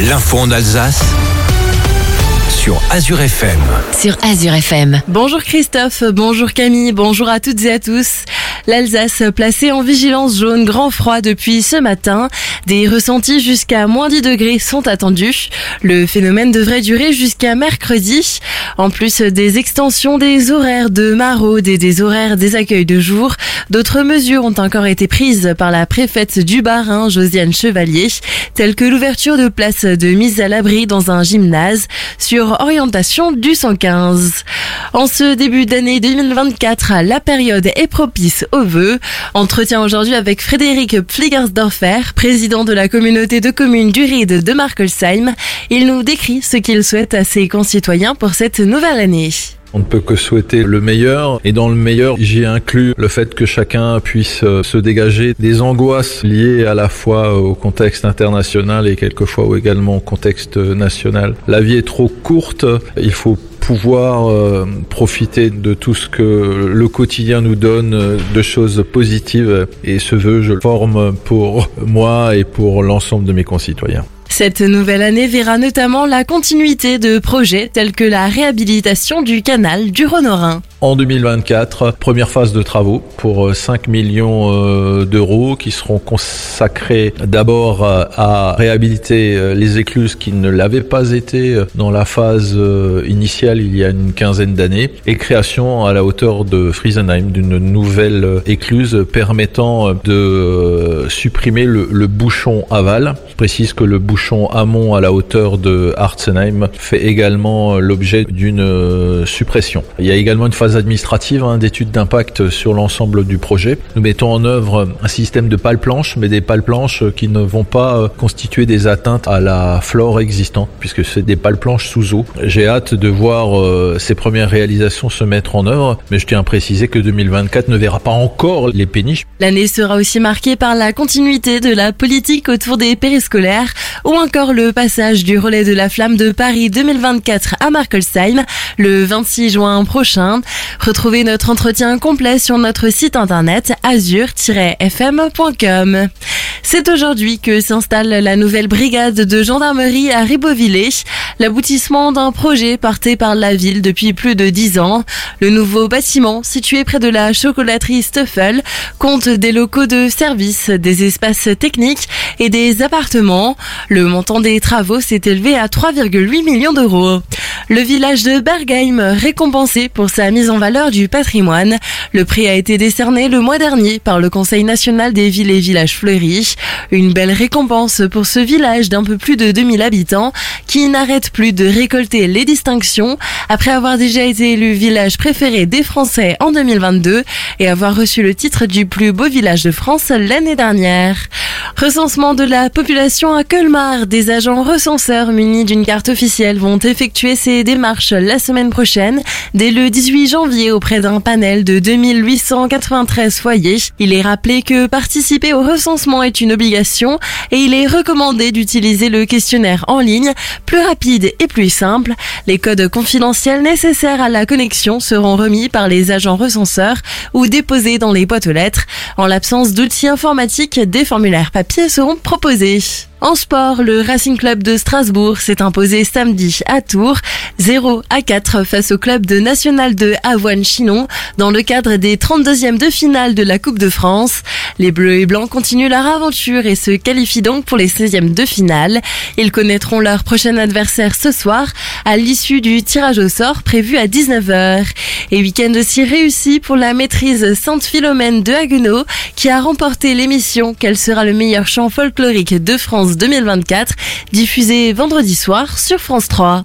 L'info en Alsace sur Azure FM. sur Azure FM. Bonjour Christophe, bonjour Camille, bonjour à toutes et à tous. L'Alsace placée en vigilance jaune grand froid depuis ce matin. Des ressentis jusqu'à moins 10 degrés sont attendus. Le phénomène devrait durer jusqu'à mercredi. En plus des extensions des horaires de maraude et des horaires des accueils de jour, d'autres mesures ont encore été prises par la préfète du Bas-Rhin, Josiane Chevalier, telles que l'ouverture de places de mise à l'abri dans un gymnase sur orientation du 115. En ce début d'année 2024, la période est propice aux. Entretien aujourd'hui avec Frédéric Pfligersdorfer, président de la communauté de communes du Ride de Markelsheim. Il nous décrit ce qu'il souhaite à ses concitoyens pour cette nouvelle année. On ne peut que souhaiter le meilleur et dans le meilleur, j'y inclus le fait que chacun puisse euh, se dégager des angoisses liées à la fois au contexte international et quelquefois également au contexte national. La vie est trop courte, il faut pouvoir euh, profiter de tout ce que le quotidien nous donne de choses positives et ce vœu je le forme pour moi et pour l'ensemble de mes concitoyens. Cette nouvelle année verra notamment la continuité de projets tels que la réhabilitation du canal du Rhône-Rhin. En 2024, première phase de travaux pour 5 millions euh, d'euros qui seront consacrés d'abord euh, à réhabiliter euh, les écluses qui ne l'avaient pas été dans la phase initiale il y a une quinzaine d'années et création à la hauteur de Friesenheim d'une nouvelle écluse permettant de supprimer le, bouchon aval. Précise que le bouchon amont à la hauteur de Harzenheim fait également l'objet d'une suppression. Il y a également une phase administrative hein, d'études d'impact sur l'ensemble du projet. Nous mettons en œuvre un système de pales planches, mais des pales planches qui ne vont pas euh, constituer des atteintes à la flore existante, puisque c'est des pales planches sous eau. J'ai hâte de voir euh, ces premières réalisations se mettre en œuvre, mais je tiens à préciser que 2024 ne verra pas encore les péniches. L'année sera aussi marquée par la continuité de la politique autour des périscolaires ou encore le passage du relais de la flamme de Paris 2024 à Markelsheim le 26 juin prochain. Retrouvez notre entretien complet sur notre site internet azur-fm.com. C'est aujourd'hui que s'installe la nouvelle brigade de gendarmerie à Ribeauvillé, l'aboutissement d'un projet porté par la ville depuis plus de dix ans. Le nouveau bâtiment, situé près de la chocolaterie Stuffel, compte des locaux de service, des espaces techniques et des appartements. Le montant des travaux s'est élevé à 3,8 millions d'euros. Le village de Bergheim récompensé pour sa mise en valeur du patrimoine. Le prix a été décerné le mois dernier par le Conseil national des villes et villages fleuris. Une belle récompense pour ce village d'un peu plus de 2000 habitants qui n'arrête plus de récolter les distinctions après avoir déjà été élu village préféré des Français en 2022 et avoir reçu le titre du plus beau village de France l'année dernière. Recensement de la population à Colmar. Des agents recenseurs munis d'une carte officielle vont effectuer ces démarches la semaine prochaine, dès le 18 janvier, auprès d'un panel de 2893 foyers. Il est rappelé que participer au recensement est une obligation et il est recommandé d'utiliser le questionnaire en ligne, plus rapide et plus simple. Les codes confidentiels nécessaires à la connexion seront remis par les agents recenseurs ou déposés dans les boîtes aux lettres. En l'absence d'outils informatiques, des formulaires papier seront proposés. En sport, le Racing Club de Strasbourg s'est imposé samedi à Tours 0 à 4 face au club de National de Avoine-Chinon dans le cadre des 32e de finale de la Coupe de France. Les Bleus et Blancs continuent leur aventure et se qualifient donc pour les 16e de finale. Ils connaîtront leur prochain adversaire ce soir à l'issue du tirage au sort prévu à 19h. Et week-end aussi réussi pour la maîtrise Sainte-Philomène de Haguenau qui a remporté l'émission Quel sera le meilleur chant folklorique de France 2024 diffusée vendredi soir sur France 3.